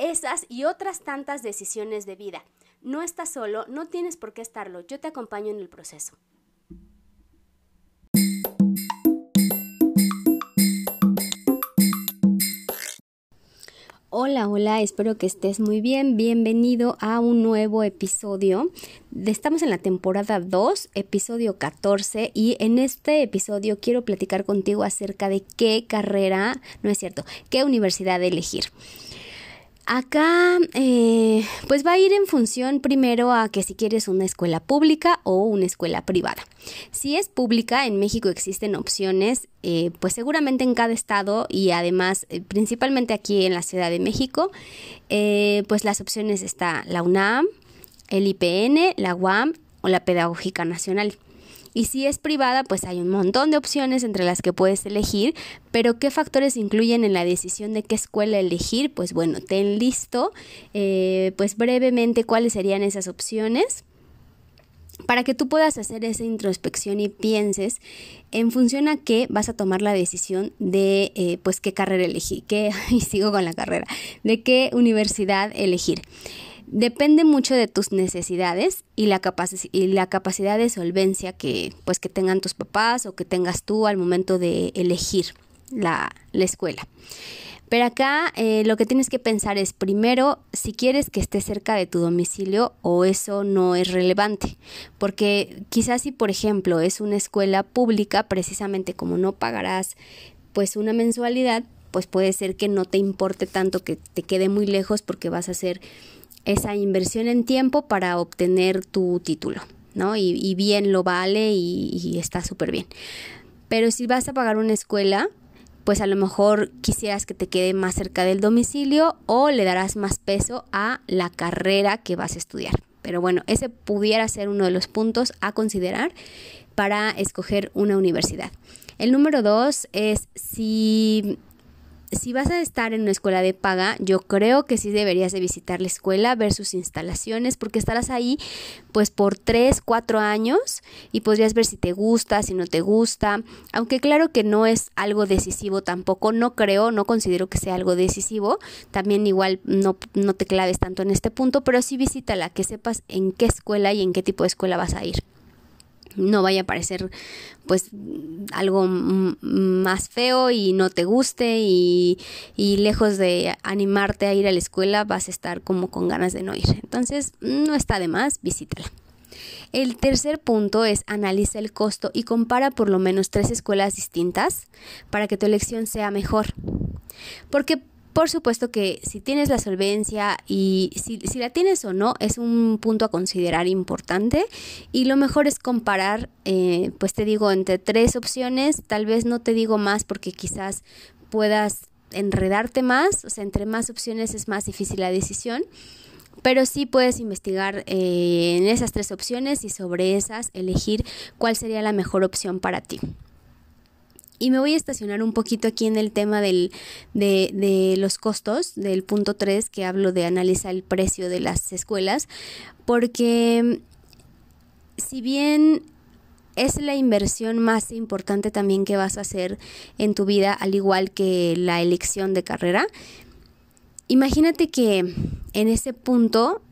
esas y otras tantas decisiones de vida. No estás solo, no tienes por qué estarlo, yo te acompaño en el proceso. Hola, hola, espero que estés muy bien. Bienvenido a un nuevo episodio. Estamos en la temporada 2, episodio 14, y en este episodio quiero platicar contigo acerca de qué carrera, no es cierto, qué universidad elegir. Acá, eh, pues va a ir en función primero a que si quieres una escuela pública o una escuela privada. Si es pública, en México existen opciones, eh, pues seguramente en cada estado y además eh, principalmente aquí en la Ciudad de México, pues las opciones está la UNAM, el IPN, la UAM o la Pedagógica Nacional. Y si es privada, pues hay un montón de opciones entre las que puedes elegir, pero ¿qué factores influyen en la decisión de qué escuela elegir? Pues bueno, ten listo, eh, pues brevemente cuáles serían esas opciones para que tú puedas hacer esa introspección y pienses en función a qué vas a tomar la decisión de pues, pues qué carrera elegir, qué, y sigo con la carrera, de qué universidad elegir. Depende mucho de tus necesidades y la, y la capacidad de solvencia que, pues, que tengan tus papás o que tengas tú al momento de elegir la, escuela. Pero acá eh, lo que tienes que pensar es primero si quieres que esté cerca de tu domicilio o eso no es relevante. Porque quizás si por ejemplo es una escuela pública, precisamente como no pagarás pues una mensualidad, pues puede ser que no te importe tanto que te quede muy lejos porque vas a hacer esa inversión en tiempo para obtener tu título, ¿no? Y, bien lo vale y, está súper bien. Pero si vas a pagar una escuela, pues a lo mejor quisieras que te quede más cerca del domicilio o le darás más peso a la carrera que vas a estudiar. Pero bueno, ese pudiera ser uno de los puntos a considerar para escoger una universidad. El número dos es si si vas a estar en una escuela de paga, yo creo que sí deberías de visitar la escuela, ver sus instalaciones, porque estarás ahí pues por 3, 4 años y podrías ver si te gusta, si no te gusta, aunque claro que no es algo decisivo tampoco, no creo, no considero que sea algo decisivo, también igual no, no te claves tanto en este punto, pero sí visítala, que sepas en qué escuela y en qué tipo de escuela vas a ir no vaya a parecer pues algo más feo y no te guste y, y, lejos de animarte a ir a la escuela vas a estar como con ganas de no ir. Entonces no está de más, visítala. El tercer punto es analiza el costo y compara por lo menos tres escuelas distintas para que tu elección sea mejor. Porque por supuesto que si tienes la solvencia y si, la tienes o no es un punto a considerar importante. Y lo mejor es comparar, eh, pues te digo, entre tres opciones, tal vez no te digo más porque quizás puedas enredarte más, o sea, entre más opciones es más difícil la decisión, pero sí puedes investigar eh, en esas tres opciones y sobre esas elegir cuál sería la mejor opción para ti. Y me voy a estacionar un poquito aquí en el tema del, de, los costos, del punto 3, que hablo de analizar el precio de las escuelas, porque si bien es la inversión más importante también que vas a hacer en tu vida, al igual que la elección de carrera, imagínate que en ese punto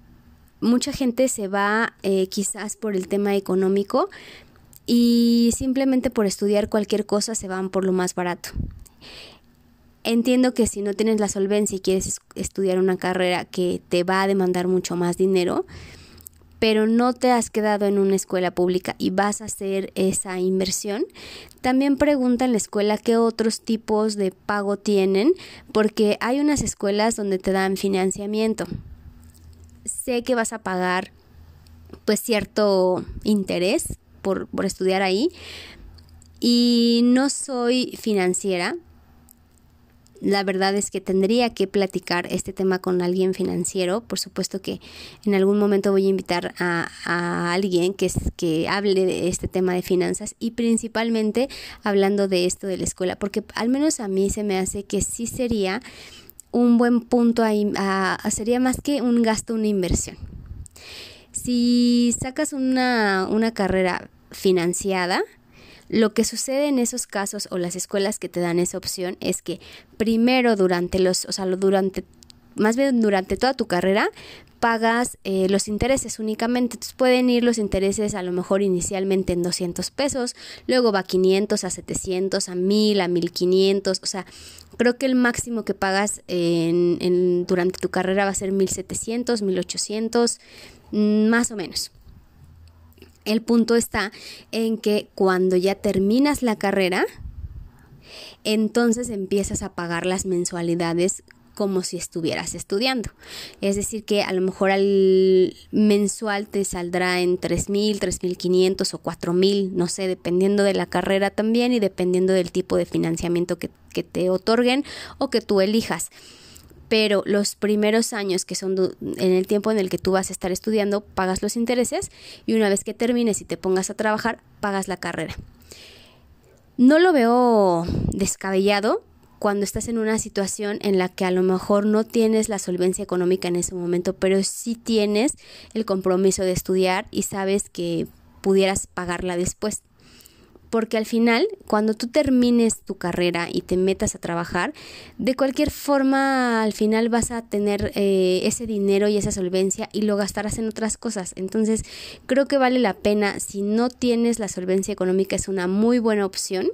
mucha gente se va eh, quizás por el tema económico, y simplemente por estudiar cualquier cosa se van por lo más barato. Entiendo que si no tienes la solvencia y quieres estudiar una carrera que te va a demandar mucho más dinero, pero no te has quedado en una escuela pública y vas a hacer esa inversión, también pregunta en la escuela qué otros tipos de pago tienen, porque hay unas escuelas donde te dan financiamiento. Sé que vas a pagar pues cierto interés por, estudiar ahí. Y no soy financiera, la verdad es que tendría que platicar este tema con alguien financiero. Por supuesto que en algún momento voy a invitar a, a alguien que, que hable de este tema de finanzas y principalmente hablando de esto de la escuela, porque al menos a mí se me hace que sí sería un buen punto ahí, sería más que un gasto, una inversión. Si sacas una, una carrera financiada, lo que sucede en esos casos o las escuelas que te dan esa opción es que primero durante los, o sea, durante, más bien durante toda tu carrera, pagas eh, los intereses únicamente. Entonces pueden ir los intereses a lo mejor inicialmente en 200 pesos, luego va a 500, a 700, a 1000, a 1500. O sea, creo que el máximo que pagas en, durante tu carrera va a ser 1700, 1800, mm, más o menos. El punto está en que cuando ya terminas la carrera, entonces empiezas a pagar las mensualidades como si estuvieras estudiando. Es decir, que a lo mejor al mensual te saldrá en 3.000, 3.500 o 4.000, no sé, dependiendo de la carrera también y dependiendo del tipo de financiamiento que, que te otorguen o que tú elijas pero los primeros años, que son en el tiempo en el que tú vas a estar estudiando, pagas los intereses y una vez que termines y te pongas a trabajar, pagas la carrera. No lo veo descabellado cuando estás en una situación en la que a lo mejor no tienes la solvencia económica en ese momento, pero sí tienes el compromiso de estudiar y sabes que pudieras pagarla después porque al final, cuando tú termines tu carrera y te metas a trabajar, de cualquier forma, al final vas a tener eh, ese dinero y esa solvencia y lo gastarás en otras cosas. Entonces, creo que vale la pena, si no tienes la solvencia económica, es una muy buena opción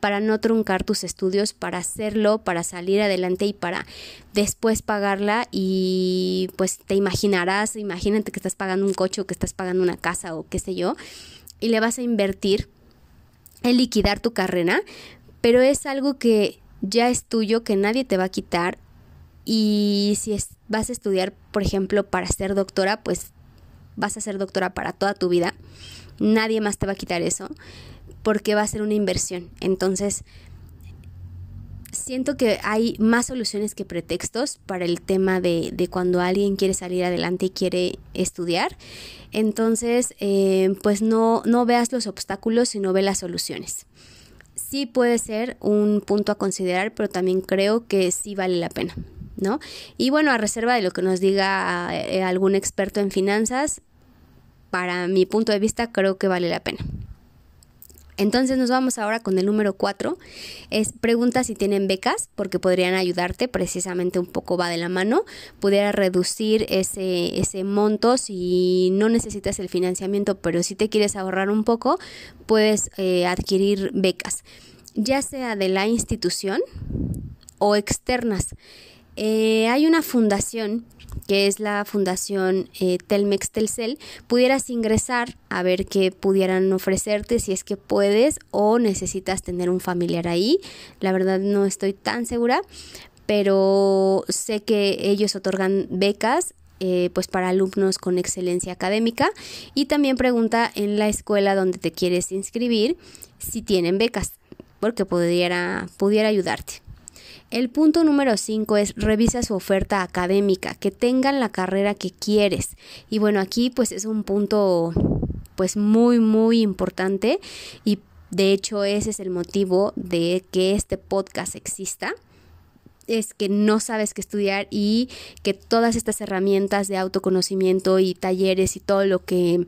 para no truncar tus estudios, para hacerlo, para salir adelante y para después pagarla y pues te imaginarás, imagínate que estás pagando un coche o que estás pagando una casa o qué sé yo, y le vas a invertir el liquidar tu carrera, pero es algo que ya es tuyo, que nadie te va a quitar. Y si vas a estudiar, por ejemplo, para ser doctora, pues vas a ser doctora para toda tu vida. Nadie más te va a quitar eso, porque va a ser una inversión. Entonces, siento que hay más soluciones que pretextos para el tema de, de cuando alguien quiere salir adelante y quiere estudiar. Entonces, eh, pues no, no veas los obstáculos, sino ve las soluciones. Sí puede ser un punto a considerar, pero también creo que sí vale la pena, ¿no? Y bueno, a reserva de lo que nos diga eh, algún experto en finanzas, para mi punto de vista creo que vale la pena. Entonces nos vamos ahora con el número 4. Es pregunta si tienen becas porque podrían ayudarte, precisamente un poco va de la mano. Pudiera reducir ese, ese monto si no necesitas el financiamiento, pero si te quieres ahorrar un poco, puedes eh, adquirir becas, ya sea de la institución o externas. Eh, hay una fundación que es la Fundación eh, Telmex Telcel, pudieras ingresar a ver qué pudieran ofrecerte si es que puedes o necesitas tener un familiar ahí. La verdad no estoy tan segura, pero sé que ellos otorgan becas eh, pues para alumnos con excelencia académica y también pregunta en la escuela donde te quieres inscribir si tienen becas porque pudiera, pudiera ayudarte. El punto número 5 es revisa su oferta académica, que tengan la carrera que quieres. Y bueno, aquí pues es un punto pues muy muy importante y de hecho ese es el motivo de que este podcast exista es que no sabes qué estudiar y que todas estas herramientas de autoconocimiento y talleres y todo lo que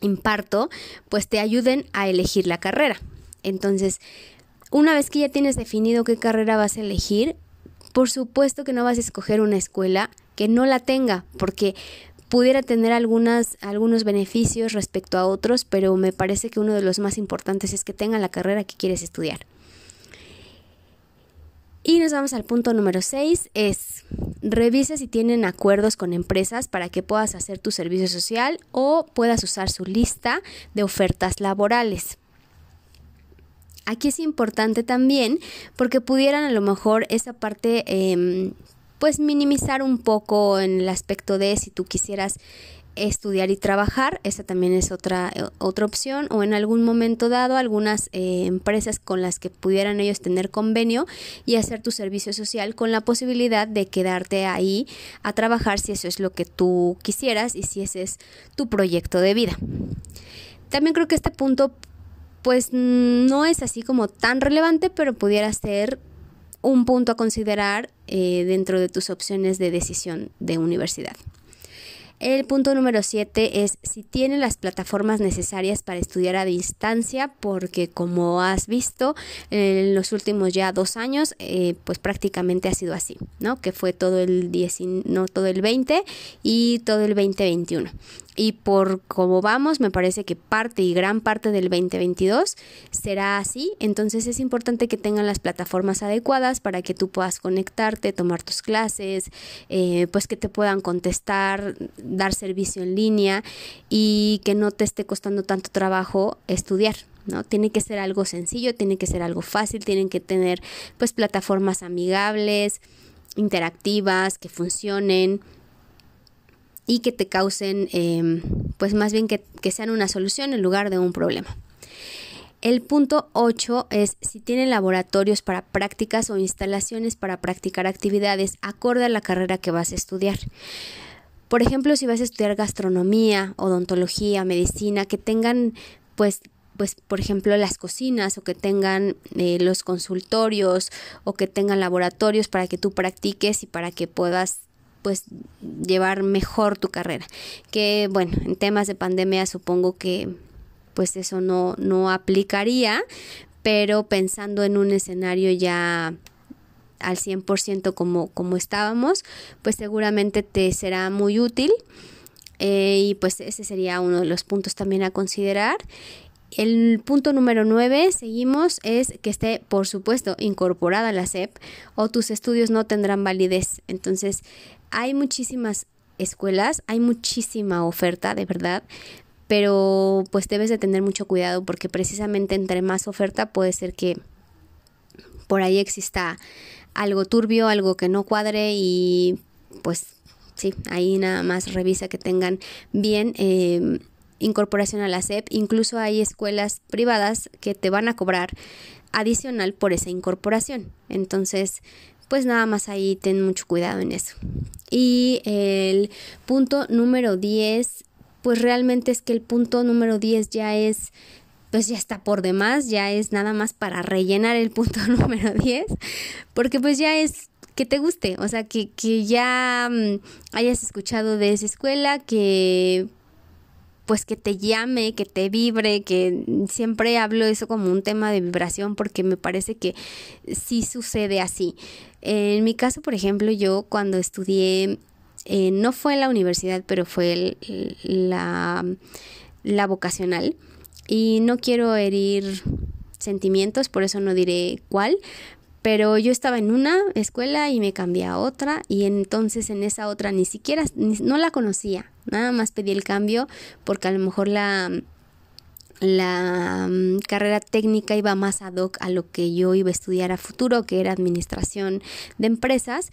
imparto, pues te ayuden a elegir la carrera. Entonces, una vez que ya tienes definido qué carrera vas a elegir, por supuesto que no vas a escoger una escuela que no la tenga, porque pudiera tener algunos beneficios respecto a otros, pero me parece que uno de los más importantes es que tenga la carrera que quieres estudiar. Y nos vamos al punto número 6, es revisa si tienen acuerdos con empresas para que puedas hacer tu servicio social o puedas usar su lista de ofertas laborales. Aquí es importante también porque pudieran a lo mejor esa parte em, pues minimizar un poco en el aspecto de si tú quisieras estudiar y trabajar, esa también es otra, eh, otra opción, o en algún momento dado algunas eh, empresas con las que pudieran ellos tener convenio y hacer tu servicio social con la posibilidad de quedarte ahí a trabajar si eso es lo que tú quisieras y si ese es tu proyecto de vida. También creo que este punto pues no es así como tan relevante, pero pudiera ser un punto a considerar eh, dentro de tus opciones de decisión de universidad. El punto número 7 es si tiene las plataformas necesarias para estudiar a distancia, porque como has visto en los últimos ya dos años, eh, pues prácticamente ha sido así, ¿no? Que fue todo el, 10, no, todo el 20 y todo el 2021 y por cómo vamos, me parece que parte y gran parte del 2022 será así. Entonces es importante que tengan las plataformas adecuadas para que tú puedas conectarte, tomar tus clases, eh, pues que te puedan contestar, dar servicio en línea y que no te esté costando tanto trabajo estudiar. ¿no? Tiene que ser algo sencillo, tiene que ser algo fácil, tienen que tener pues plataformas amigables, interactivas, que funcionen y que te causen, em, pues más bien que, que sean una solución en lugar de un problema. El punto 8 es si tienen laboratorios para prácticas o instalaciones para practicar actividades acorde a la carrera que vas a estudiar. Por ejemplo, si vas a estudiar gastronomía, odontología, medicina, que tengan pues pues por ejemplo las cocinas o que tengan eh, los consultorios o que tengan laboratorios para que tú practiques y para que puedas pues llevar mejor tu carrera. Que bueno, en temas de pandemia supongo que pues eso no, no aplicaría, pero pensando en un escenario ya al 100% como, como estábamos, pues seguramente te será muy útil. Eh, y pues ese sería uno de los puntos también a considerar. El punto número 9, seguimos, es que esté, por supuesto, incorporada la SEP o tus estudios no tendrán validez. Entonces, hay muchísimas escuelas, hay muchísima oferta, de verdad, pero pues debes de tener mucho cuidado porque precisamente entre más oferta puede ser que por ahí exista algo turbio, algo que no cuadre y pues sí, ahí nada más revisa que tengan bien eh, incorporación a la SEP. Incluso hay escuelas privadas que te van a cobrar adicional por esa incorporación. Entonces, pues nada más ahí ten mucho cuidado en eso. Y el punto número 10, pues realmente es que el punto número 10 ya es pues ya está por demás, ya es nada más para rellenar el punto número 10, porque pues ya es que te guste, o sea, que, que ya mm, hayas escuchado de esa escuela, que pues que te llame, que te vibre, que siempre hablo eso como un tema de vibración porque me parece que sí sucede así. En mi caso, por ejemplo, yo cuando estudié, eh, no fue la universidad, pero fue la, la vocacional y no quiero herir sentimientos, por eso no diré cuál, pero yo estaba en una escuela y me cambié a otra y entonces en esa otra ni siquiera, no la conocía, Nada más pedí el cambio porque a lo mejor la, la mm, carrera técnica iba más ad hoc a lo que yo iba a estudiar a futuro, que era administración de empresas.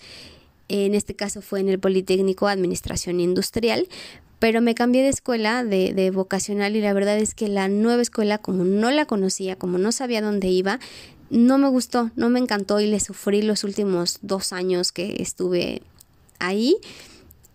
En este caso fue en el Politécnico Administración Industrial, pero me cambié de escuela, de, de, vocacional, y la verdad es que la nueva escuela, como no la conocía, como no sabía dónde iba, no me gustó, no me encantó y le sufrí los últimos dos años que estuve ahí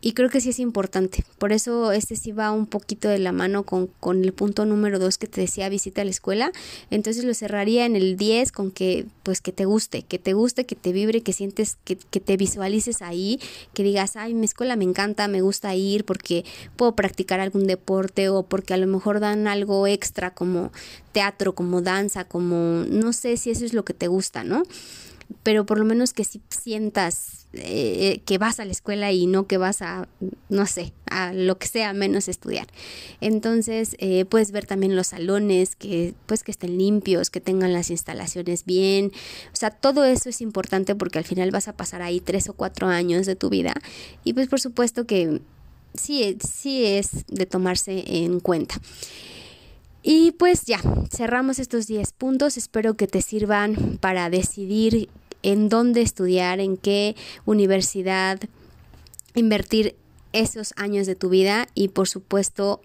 y creo que sí es importante. Por eso este sí va un poquito de la mano con, con el punto número dos que te decía visita a la escuela. Entonces lo cerraría en el 10 con que pues que te guste, que te guste, que te vibre, que sientes, que, que te visualices ahí, que digas, ay, mi escuela me encanta, me gusta ir porque puedo practicar algún deporte o porque a lo mejor dan algo extra como teatro, como danza, como no sé si eso es lo que te gusta, ¿no? Pero por lo menos que si sientas eh, que vas a la escuela y no que vas a, no sé, a lo que sea menos estudiar. Entonces, eh, puedes ver también los salones, que pues que estén limpios, que tengan las instalaciones bien. O sea, todo eso es importante porque al final vas a pasar ahí tres o cuatro años de tu vida. Y pues por supuesto que sí, sí es de tomarse en cuenta. Y pues ya, cerramos estos 10 puntos. Espero que te sirvan para decidir en dónde estudiar, en qué universidad invertir esos años de tu vida y por supuesto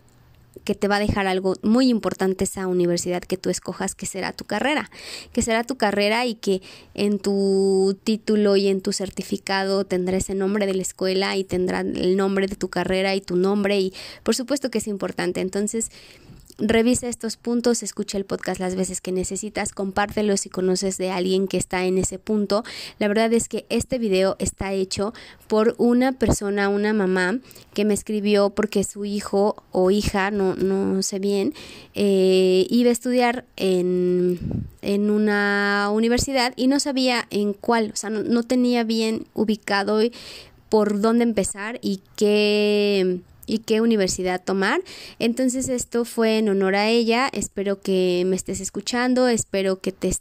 que te va a dejar algo muy importante esa universidad que tú escojas, que será tu carrera, que será tu carrera y que en tu título y en tu certificado tendrá ese nombre de la escuela y tendrá el nombre de tu carrera y tu nombre y por supuesto que es importante. Entonces, Revisa estos puntos, escucha el podcast las veces que necesitas, compártelo si conoces de alguien que está en ese punto. La verdad es que este video está hecho por una persona, una mamá, que me escribió porque su hijo o hija, no, no sé bien, eh, iba a estudiar en, en, una universidad y no sabía en cuál, o sea, no, no tenía bien ubicado por dónde empezar y qué y qué universidad tomar. Entonces esto fue en honor a ella. Espero que me estés escuchando, espero que te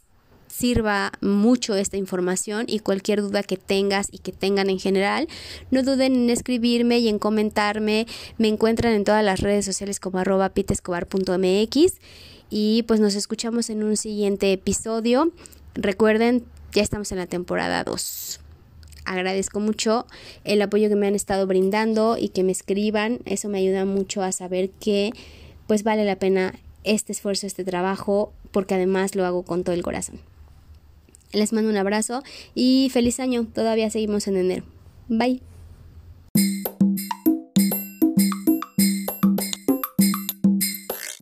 sirva mucho esta información y cualquier duda que tengas y que tengan en general, no duden en escribirme y en comentarme. Me encuentran en todas las redes sociales como arroba pitescobar.mx y pues nos escuchamos en un siguiente episodio. Recuerden, ya estamos en la temporada 2 agradezco mucho el apoyo que me han estado brindando y que me escriban. Eso me ayuda mucho a saber que pues vale la pena este esfuerzo, este trabajo, porque además lo hago con todo el corazón. Les mando un abrazo y feliz año. Todavía seguimos en enero. Bye.